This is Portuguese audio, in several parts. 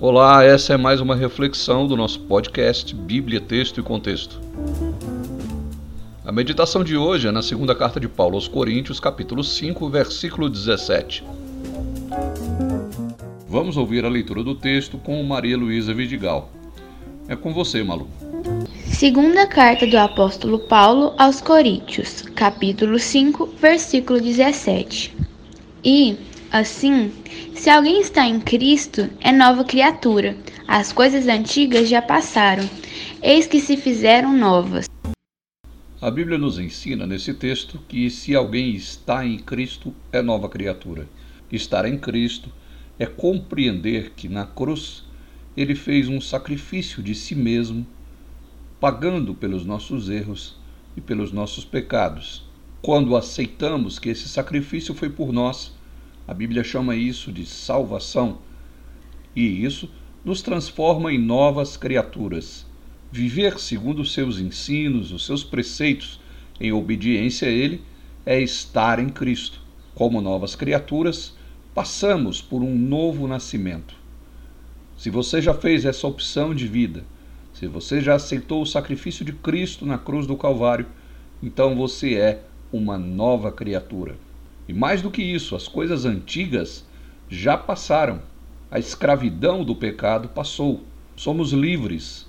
Olá, essa é mais uma reflexão do nosso podcast Bíblia, Texto e Contexto. A meditação de hoje é na segunda carta de Paulo aos Coríntios, capítulo 5, versículo 17. Vamos ouvir a leitura do texto com Maria Luísa Vidigal. É com você, Malu. Segunda carta do apóstolo Paulo aos Coríntios, capítulo 5, versículo 17. E, assim, se alguém está em Cristo, é nova criatura. As coisas antigas já passaram, eis que se fizeram novas. A Bíblia nos ensina nesse texto que se alguém está em Cristo, é nova criatura. Estar em Cristo é compreender que na cruz ele fez um sacrifício de si mesmo pagando pelos nossos erros e pelos nossos pecados. Quando aceitamos que esse sacrifício foi por nós, a Bíblia chama isso de salvação, e isso nos transforma em novas criaturas. Viver segundo os seus ensinos, os seus preceitos, em obediência a Ele, é estar em Cristo. Como novas criaturas, passamos por um novo nascimento. Se você já fez essa opção de vida, se você já aceitou o sacrifício de Cristo na cruz do Calvário, então você é uma nova criatura. E mais do que isso, as coisas antigas já passaram. A escravidão do pecado passou. Somos livres.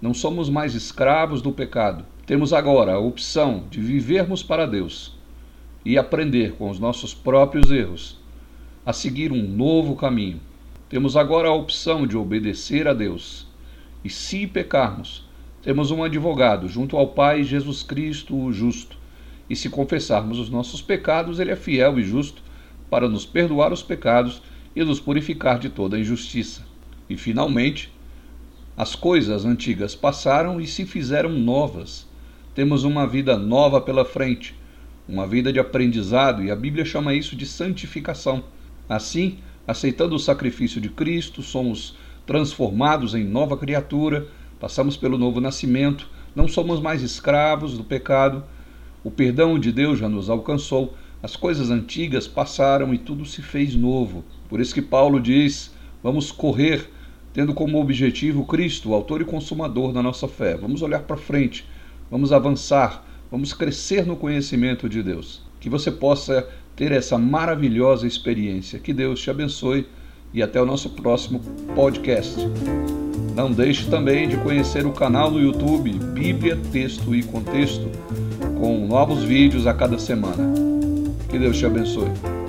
Não somos mais escravos do pecado. Temos agora a opção de vivermos para Deus e aprender com os nossos próprios erros a seguir um novo caminho. Temos agora a opção de obedecer a Deus e se pecarmos, temos um advogado junto ao Pai, Jesus Cristo, o justo. E se confessarmos os nossos pecados, ele é fiel e justo para nos perdoar os pecados e nos purificar de toda injustiça. E finalmente, as coisas antigas passaram e se fizeram novas. Temos uma vida nova pela frente, uma vida de aprendizado, e a Bíblia chama isso de santificação. Assim, aceitando o sacrifício de Cristo, somos transformados em nova criatura, passamos pelo novo nascimento, não somos mais escravos do pecado, o perdão de Deus já nos alcançou, as coisas antigas passaram e tudo se fez novo. Por isso que Paulo diz: vamos correr, tendo como objetivo Cristo, o autor e consumador da nossa fé. Vamos olhar para frente, vamos avançar, vamos crescer no conhecimento de Deus. Que você possa ter essa maravilhosa experiência. Que Deus te abençoe e até o nosso próximo podcast. Não deixe também de conhecer o canal no YouTube Bíblia, Texto e Contexto, com novos vídeos a cada semana. Que Deus te abençoe.